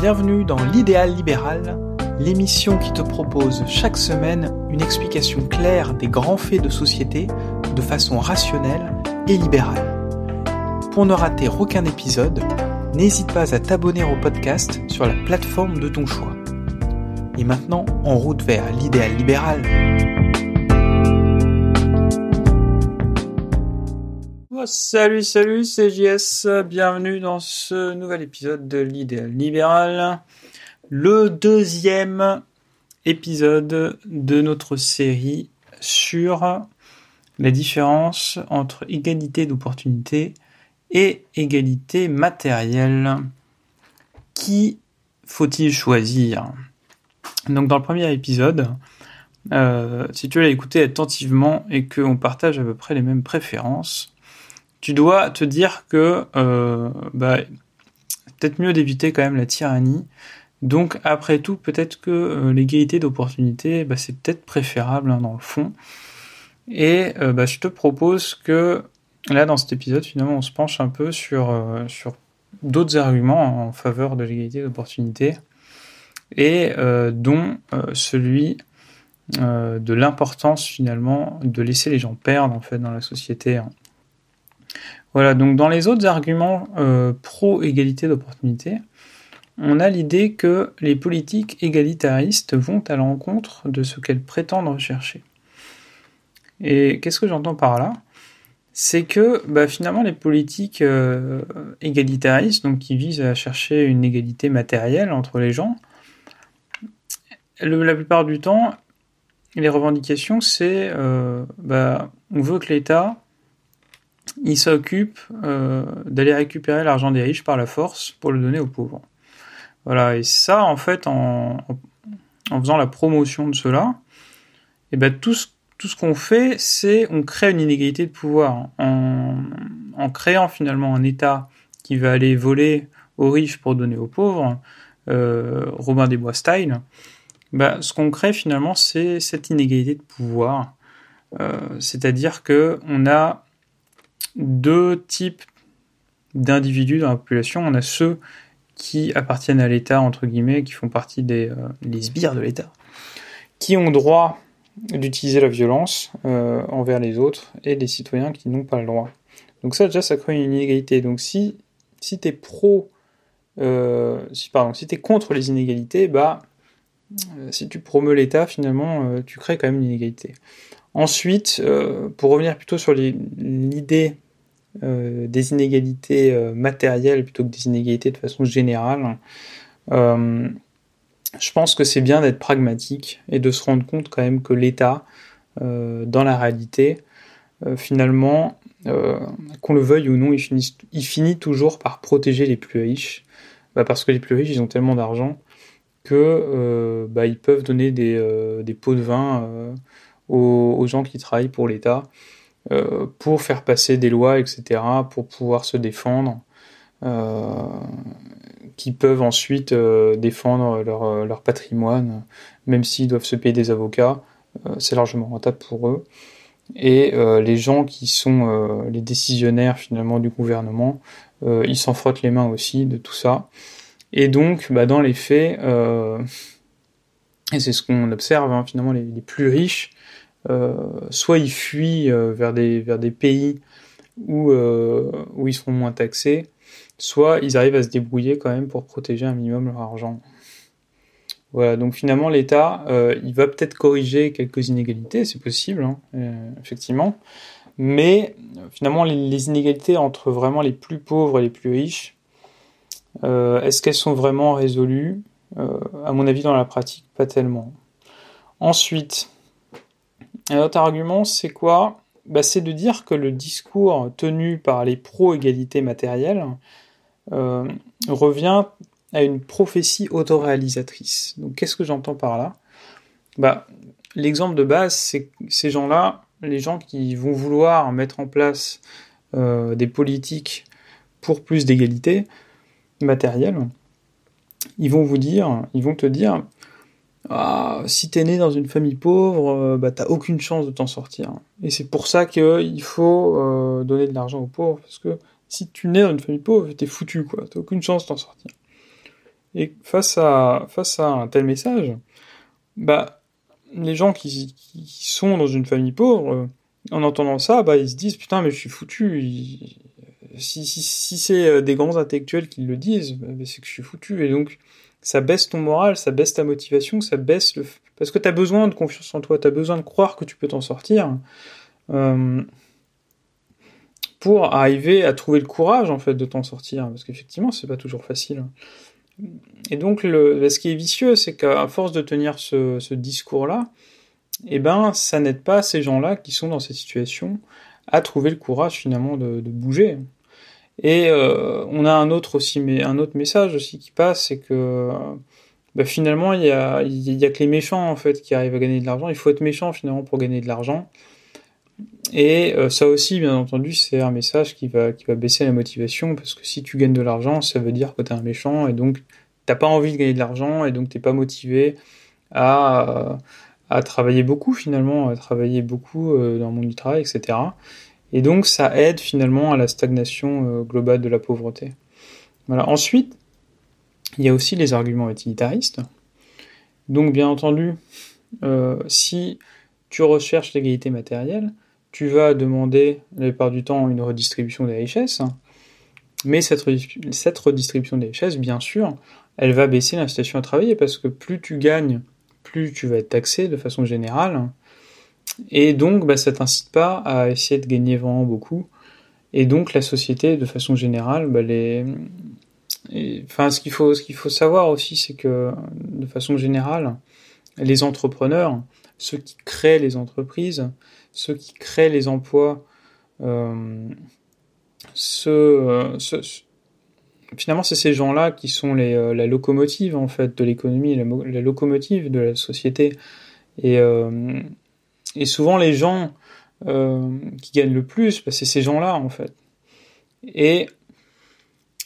Bienvenue dans l'idéal libéral, l'émission qui te propose chaque semaine une explication claire des grands faits de société de façon rationnelle et libérale. Pour ne rater aucun épisode, n'hésite pas à t'abonner au podcast sur la plateforme de ton choix. Et maintenant, en route vers l'idéal libéral. Salut, salut, c'est JS. Bienvenue dans ce nouvel épisode de l'idéal libéral. Le deuxième épisode de notre série sur la différence entre égalité d'opportunité et égalité matérielle. Qui faut-il choisir? Donc dans le premier épisode, euh, si tu l'as écouté attentivement et qu'on partage à peu près les mêmes préférences, tu dois te dire que euh, bah, peut-être mieux d'éviter quand même la tyrannie. Donc après tout, peut-être que euh, l'égalité d'opportunité, bah, c'est peut-être préférable hein, dans le fond. Et euh, bah, je te propose que là, dans cet épisode, finalement, on se penche un peu sur, euh, sur d'autres arguments en faveur de l'égalité d'opportunité, et dont celui de l'importance finalement de laisser les gens perdre en fait dans la société. Hein. Voilà, donc dans les autres arguments euh, pro-égalité d'opportunité, on a l'idée que les politiques égalitaristes vont à l'encontre de ce qu'elles prétendent rechercher. Et qu'est-ce que j'entends par là? C'est que bah, finalement les politiques euh, égalitaristes, donc qui visent à chercher une égalité matérielle entre les gens, la plupart du temps, les revendications, c'est euh, bah, on veut que l'État il s'occupe euh, d'aller récupérer l'argent des riches par la force pour le donner aux pauvres. Voilà, et ça, en fait, en, faisant la promotion de cela, et ben tout ce, qu'on fait, c'est on crée une inégalité de pouvoir en, en créant finalement un État qui va aller voler aux riches pour donner aux pauvres, euh, Robin des Bois style. Ben, ce qu'on crée finalement, c'est cette inégalité de pouvoir. Euh, C'est-à-dire que on a deux types d'individus dans la population. On a ceux qui appartiennent à l'État, entre guillemets, qui font partie des euh, les sbires de l'État, qui ont droit d'utiliser la violence euh, envers les autres, et les citoyens qui n'ont pas le droit. Donc ça, déjà, ça crée une inégalité. Donc si, si tu es pro, euh, si, pardon, si tu es contre les inégalités, bah, euh, si tu promeus l'État, finalement, euh, tu crées quand même une inégalité. Ensuite, euh, pour revenir plutôt sur l'idée euh, des inégalités euh, matérielles plutôt que des inégalités de façon générale, je pense que c'est bien d'être pragmatique et de se rendre compte quand même que l'État, dans la réalité, finalement, qu'on le veuille ou non, il finit, toujours par protéger les plus riches, bah parce que les plus riches, ils ont tellement d'argent que bah, ils peuvent donner des pots de vin aux, gens qui travaillent pour l'État euh, pour faire passer des lois, etc., pour pouvoir se défendre, euh, qui peuvent ensuite euh, défendre leur, leur, patrimoine, même s'ils doivent se payer des avocats, c'est largement rentable pour eux. Et les gens qui sont les décisionnaires finalement du gouvernement, ils s'en frottent les mains aussi de tout ça. Et donc, bah, dans les faits, et c'est ce qu'on observe, hein, finalement, les, plus riches soit ils fuient euh, vers, des, pays où, euh, où ils seront moins taxés, soit ils arrivent à se débrouiller quand même pour protéger un minimum leur argent. Voilà, donc finalement l'État, euh, il va peut-être corriger quelques inégalités, c'est possible, hein, euh, effectivement, mais finalement les, les, inégalités entre vraiment les plus pauvres et les plus riches, euh, est-ce qu'elles sont vraiment résolues? À mon avis, dans la pratique, pas tellement. Ensuite, un autre argument, c'est quoi? Bah, C'est de dire que le discours tenu par les pro-égalité matérielle euh, revient à une prophétie autoréalisatrice. Donc qu'est-ce que j'entends par là? Bah, L'exemple de base, c'est ces gens-là, les gens qui vont vouloir mettre en place euh, des politiques pour plus d'égalité matérielle, ils vont vous dire, ils vont te dire, ah, si t'es né dans une famille pauvre, euh, bah t'as aucune chance de t'en sortir. Et c'est pour ça qu'il faut euh, donner de l'argent aux pauvres, parce que si tu nais dans une famille pauvre, t'es foutu, quoi. T'as aucune chance de t'en sortir. Et face à, face à un tel message, bah, les gens qui, sont dans une famille pauvre, euh, en entendant ça, bah, ils se disent putain, mais je suis foutu. Si, si, si c'est des grands intellectuels qui le disent, bah, c'est que je suis foutu. Et donc, ça baisse ton moral, ça baisse ta motivation, ça baisse le. Parce que tu as besoin de confiance en toi, tu as besoin de croire que tu peux t'en sortir. Euh, pour arriver à trouver le courage en fait de t'en sortir parce qu'effectivement c'est pas toujours facile et donc le, ce qui est vicieux c'est qu'à force de tenir ce, ce discours là eh ben ça n'aide pas ces gens là qui sont dans cette situation à trouver le courage finalement de bouger et euh, on a un autre message aussi qui passe c'est que bah, finalement il y a, que les méchants en fait qui arrivent à gagner de l'argent il faut être méchant finalement pour gagner de l'argent et euh, ça aussi, bien entendu, c'est un message qui va, baisser la motivation, parce que si tu gagnes de l'argent, ça veut dire que tu es un méchant, et donc t'as pas envie de gagner de l'argent, et donc t'es pas motivé à, à travailler beaucoup finalement, à travailler beaucoup euh, dans le monde du travail, etc. Et donc ça aide finalement à la stagnation euh, globale de la pauvreté. Voilà. Ensuite, il y a aussi les arguments utilitaristes. Donc bien entendu, si tu recherches l'égalité matérielle, tu vas demander la plupart du temps une redistribution des richesses, mais cette, redistribution des richesses, bien sûr, elle va baisser l'incitation à travailler parce que plus tu gagnes, plus tu vas être taxé de façon générale, et donc bah, ça t'incite pas à essayer de gagner vraiment beaucoup, et donc la société, de façon générale, bah, les... enfin, ce qu'il faut, faut savoir aussi, c'est que de façon générale, les entrepreneurs, ceux qui créent les entreprises, ceux qui créent les emplois, euh, euh, finalement, c'est ces gens-là qui sont euh, la locomotive en fait de l'économie, la, la, locomotive de la société. Et, et souvent, les gens qui gagnent le plus, bah, c'est ces gens-là en fait. Et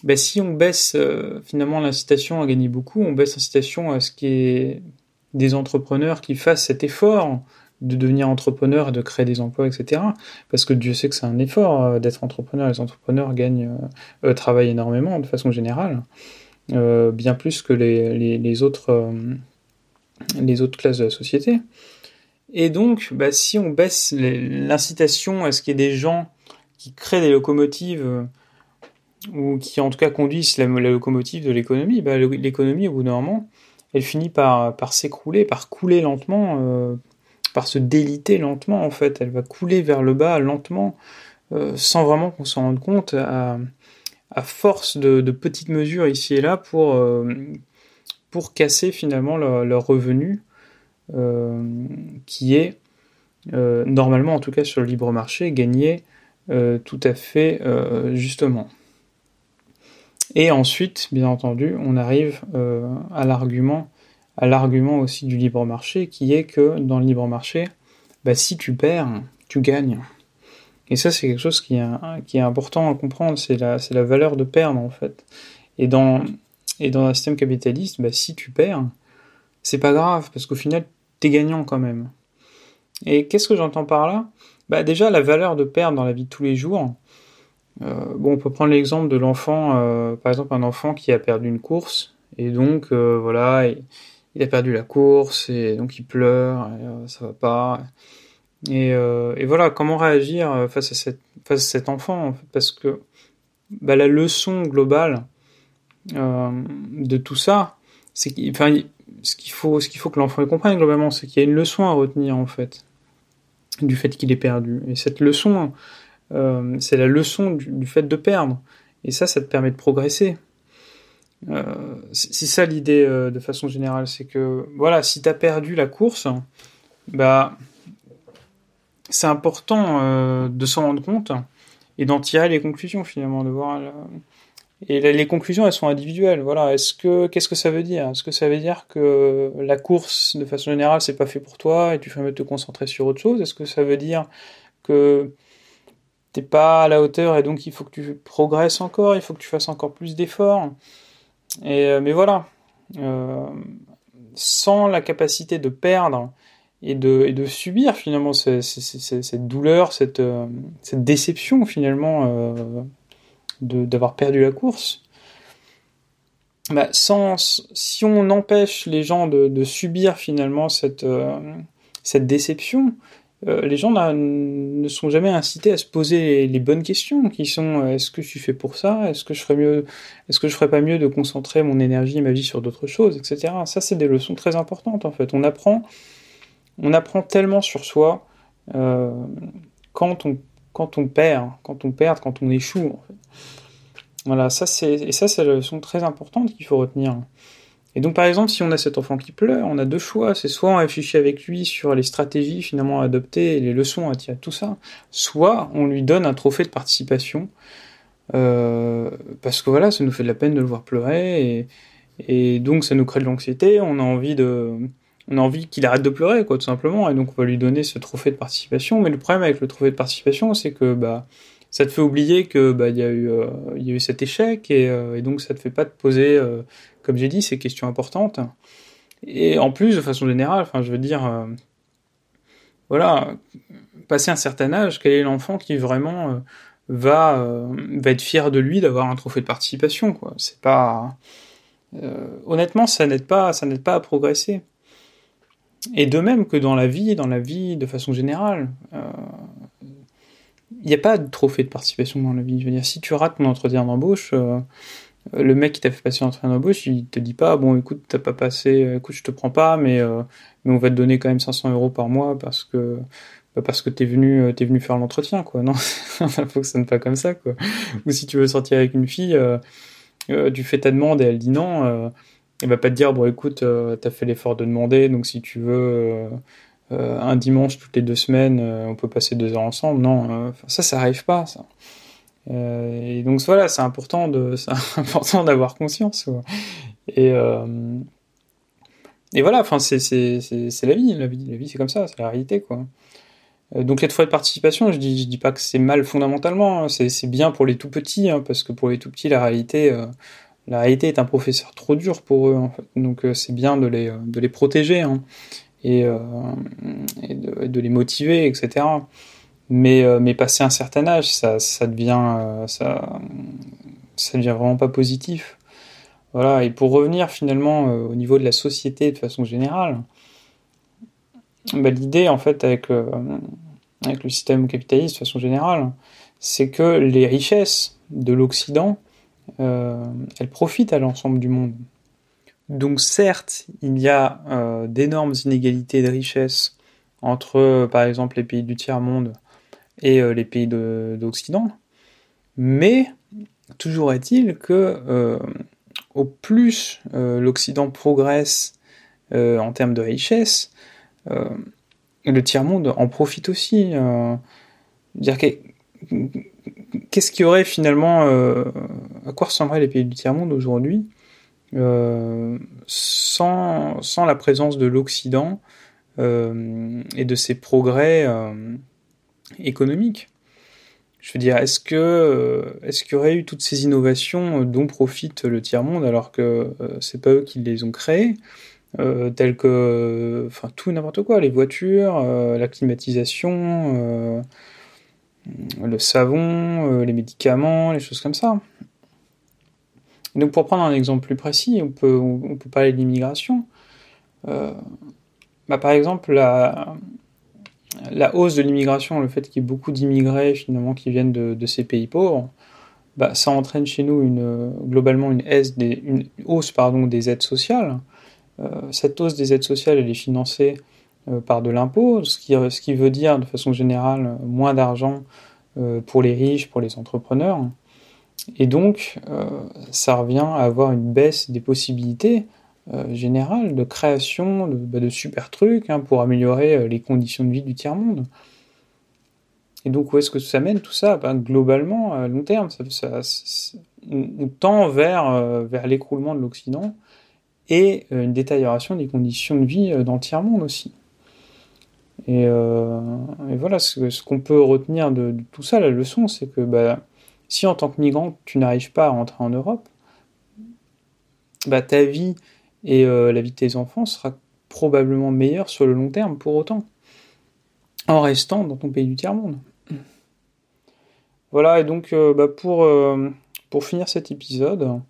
bah, si on baisse finalement l'incitation à gagner beaucoup, on baisse l'incitation à ce qui est des entrepreneurs qui fassent cet effort de devenir entrepreneur et de créer des emplois, etc. Parce que Dieu sait que c'est un effort euh, d'être entrepreneur. Les entrepreneurs gagnent, euh, euh, travaillent énormément de façon générale, bien plus que les autres classes de la société. Et donc, bah, si on baisse l'incitation à ce qu'il y ait des gens qui créent des locomotives ou qui en tout cas conduisent la, locomotive de l'économie, bah, l'économie au bout d'un moment, elle finit par, s'écrouler, par couler lentement par se déliter lentement en fait. Elle va couler vers le bas lentement, euh, sans vraiment qu'on s'en rende compte, à, force de, petites mesures ici et là pour, euh, pour casser finalement leur, revenu, euh, qui est normalement, en tout cas sur le libre marché, gagné tout à fait justement. Et ensuite, bien entendu, on arrive à l'argument à l'argument aussi du libre marché, qui est que dans le libre marché, bah, si tu perds, tu gagnes. Et ça, c'est quelque chose qui est, qui est important à comprendre, c'est la, la valeur de perdre, en fait. Et dans, et dans un système capitaliste, bah, si tu perds, c'est pas grave, parce qu'au final, gagnant quand même. Et qu'est-ce que j'entends par là? Bah, Déjà, la valeur de perdre dans la vie de tous les jours, euh, bon, on peut prendre l'exemple de l'enfant, euh, par exemple un enfant qui a perdu une course, et donc, euh, voilà, il a perdu la course et donc il pleure, ça va pas. Et, et, voilà, comment réagir face à, cette, face à cet enfant Parce que bah, la leçon globale de tout ça, c'est qu'il, ce qu'il faut, ce faut que l'enfant comprenne globalement, c'est qu'il y a une leçon à retenir en fait du fait qu'il est perdu. Et cette leçon, euh, c'est la leçon du, fait de perdre. Et ça, ça te permet de progresser. Euh, c'est ça l'idée euh, de façon générale, c'est que voilà, si tu as perdu la course, bah c'est important de s'en rendre compte et d'en tirer les conclusions finalement, de voir et les conclusions elles sont individuelles. Voilà, est-ce que qu'est-ce que ça veut dire? Est-ce que ça veut dire que la course de façon générale c'est pas fait pour toi et tu ferais mieux te concentrer sur autre chose? Est-ce que ça veut dire que t'es pas à la hauteur et donc il faut que tu progresses encore, il faut que tu fasses encore plus d'efforts? Et, euh, mais voilà, euh, sans la capacité de perdre et de, et de subir finalement cette, cette douleur, cette, euh, cette, déception finalement d'avoir perdu la course, bah, sans, si on empêche les gens de, subir finalement cette, cette déception, euh, les gens ne sont jamais incités à se poser les, bonnes questions, qui sont euh, est-ce que je suis fait pour ça? Est-ce que je ferais mieux Est-ce que je ferais pas mieux de concentrer mon énergie et ma vie sur d'autres choses, etc. Ça, c'est des leçons très importantes en fait. On apprend, on apprend tellement sur soi euh, quand on quand on perd, quand on perd, quand on échoue. Voilà, ça c'est et ça c'est la leçon très importante qu'il faut retenir. Et donc, par exemple, si on a cet enfant qui pleure, on a deux choix. C'est soit on réfléchit avec lui sur les stratégies finalement à adopter, les leçons à tirer, tout ça, soit on lui donne un trophée de participation. Euh, parce que voilà, ça nous fait de la peine de le voir pleurer, et donc ça nous crée de l'anxiété. On a envie de, on a envie qu'il arrête de pleurer, quoi, tout simplement. Et donc on va lui donner ce trophée de participation. Mais le problème avec le trophée de participation, c'est que bah ça te fait oublier que bah y a eu euh, y a eu cet échec et, euh, et, donc ça te fait pas te poser euh, comme j'ai dit ces questions importantes et en plus de façon générale enfin je veux dire voilà passer un certain âge quel est l'enfant qui vraiment va va être fier de lui d'avoir un trophée de participation quoi c'est pas honnêtement ça n'aide pas ça n'aide pas à progresser et de même que dans la vie dans la vie de façon générale il n'y a pas de trophée de participation dans la vie. Je veux dire, si tu rates ton entretien d'embauche, euh, le mec qui t'a fait passer l'entretien d'embauche, il te dit pas, bon, écoute, t'as pas passé, écoute, je te prends pas, mais, euh, mais on va te donner quand même 500 euros par mois parce que bah, parce que t'es venu euh, t'es venu faire l'entretien, quoi. Non, ça fonctionne pas comme ça, quoi. Ou si tu veux sortir avec une fille, tu fais ta demande et elle dit non. Elle va pas te dire bon écoute t'as fait l'effort de demander donc si tu veux euh, un dimanche toutes les deux semaines, euh, on peut passer deux heures ensemble. Non, euh, ça, ça arrive pas, et donc voilà, c'est important de, important d'avoir conscience. Et et voilà, enfin c'est la vie, la vie, la vie c'est comme ça, c'est la réalité quoi. Donc les fois de participation, je dis je dis pas que c'est mal fondamentalement, hein. c'est bien pour les tout petits hein, parce que pour les tout petits la réalité la réalité est un professeur trop dur pour eux en fait. Donc c'est bien de les les protéger. Hein et, euh, et, de, les motiver, etc. Mais, euh, mais passer un certain âge, ça, ça devient, euh, vraiment pas positif. Voilà. Et pour revenir finalement au niveau de la société de façon générale, bah, l'idée en fait avec le système capitaliste de façon générale, c'est que les richesses de l'Occident, euh, elles profitent à l'ensemble du monde. Donc certes, il y a euh, d'énormes inégalités de richesse entre, par exemple, les pays du tiers-monde et euh, les pays d'Occident, mais toujours est-il que euh, au plus l'Occident progresse en termes de richesse, le tiers-monde en profite aussi. dire qu'est-ce qu'il y aurait finalement, à quoi ressembleraient les pays du tiers-monde aujourd'hui euh, sans, la présence de l'Occident euh, et de ses progrès euh, économiques? Je veux dire, est-ce qu'il y aurait eu toutes ces innovations dont profite le tiers monde alors que c'est pas eux qui les ont créées, euh, que, enfin tout n'importe quoi, les voitures, la climatisation, le savon, les médicaments, les choses comme ça. Donc pour prendre un exemple plus précis, on peut, parler de l'immigration. Euh, bah par exemple, la, hausse de l'immigration, le fait qu'il y ait beaucoup d'immigrés finalement qui viennent de, ces pays pauvres, bah, ça entraîne chez nous globalement une, hausse des, aides sociales. Euh, cette hausse des aides sociales, elle est financée euh, par de l'impôt, ce qui, veut dire de façon générale moins d'argent euh, pour les riches, pour les entrepreneurs. Et donc, euh, ça revient à avoir une baisse des possibilités euh, générales de création de, bah, super trucs hein, pour améliorer euh, les conditions de vie du tiers-monde. Et donc, où est-ce que ça mène tout ça? Ben, Globalement, à long terme, on tend vers, euh, vers l'écroulement de l'Occident et euh, une détérioration des conditions de vie dans le tiers-monde aussi. Et, et, voilà, ce, ce qu'on peut retenir de, de, tout ça, la leçon, c'est que bah, si en tant que migrant, tu n'arrives pas à rentrer en Europe, bah, ta vie et euh, la vie de tes enfants sera probablement meilleure sur le long terme pour autant, en restant dans ton pays du tiers-monde. Voilà, et donc euh, bah, pour, euh, pour finir cet épisode,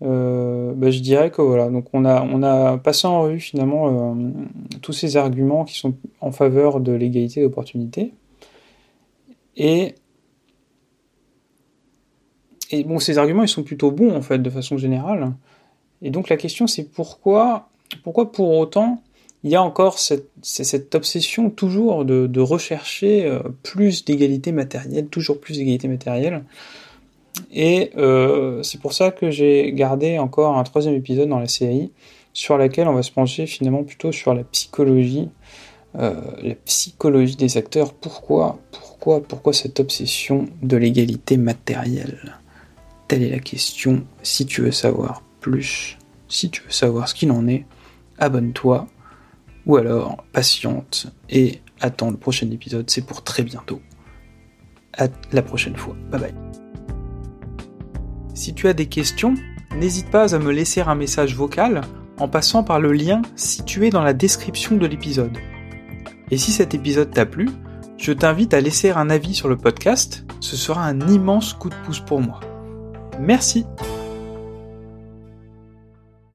bah, je dirais que voilà, donc on a, on a passé en revue finalement tous ces arguments qui sont en faveur de l'égalité d'opportunité. Et, bon, ces arguments, ils sont plutôt bons en fait, de façon générale. Et donc la question, c'est pourquoi, pourquoi pour autant il y a encore cette, cette obsession toujours de, de rechercher euh, plus d'égalité matérielle, toujours plus d'égalité matérielle. Et euh, c'est pour ça que j'ai gardé encore un troisième épisode dans la série sur laquelle on va se pencher finalement plutôt sur la psychologie, euh, la psychologie des acteurs. Pourquoi, pourquoi, pourquoi cette obsession de l'égalité matérielle? Telle est la question. Si tu veux savoir plus, si tu veux savoir ce qu'il en est, abonne-toi ou alors patiente et attends le prochain épisode, c'est pour très bientôt. À la prochaine fois. Bye bye. Si tu as des questions, n'hésite pas à me laisser un message vocal en passant par le lien situé dans la description de l'épisode. Et si cet épisode t'a plu, je t'invite à laisser un avis sur le podcast, ce sera un immense coup de pouce pour moi. Merci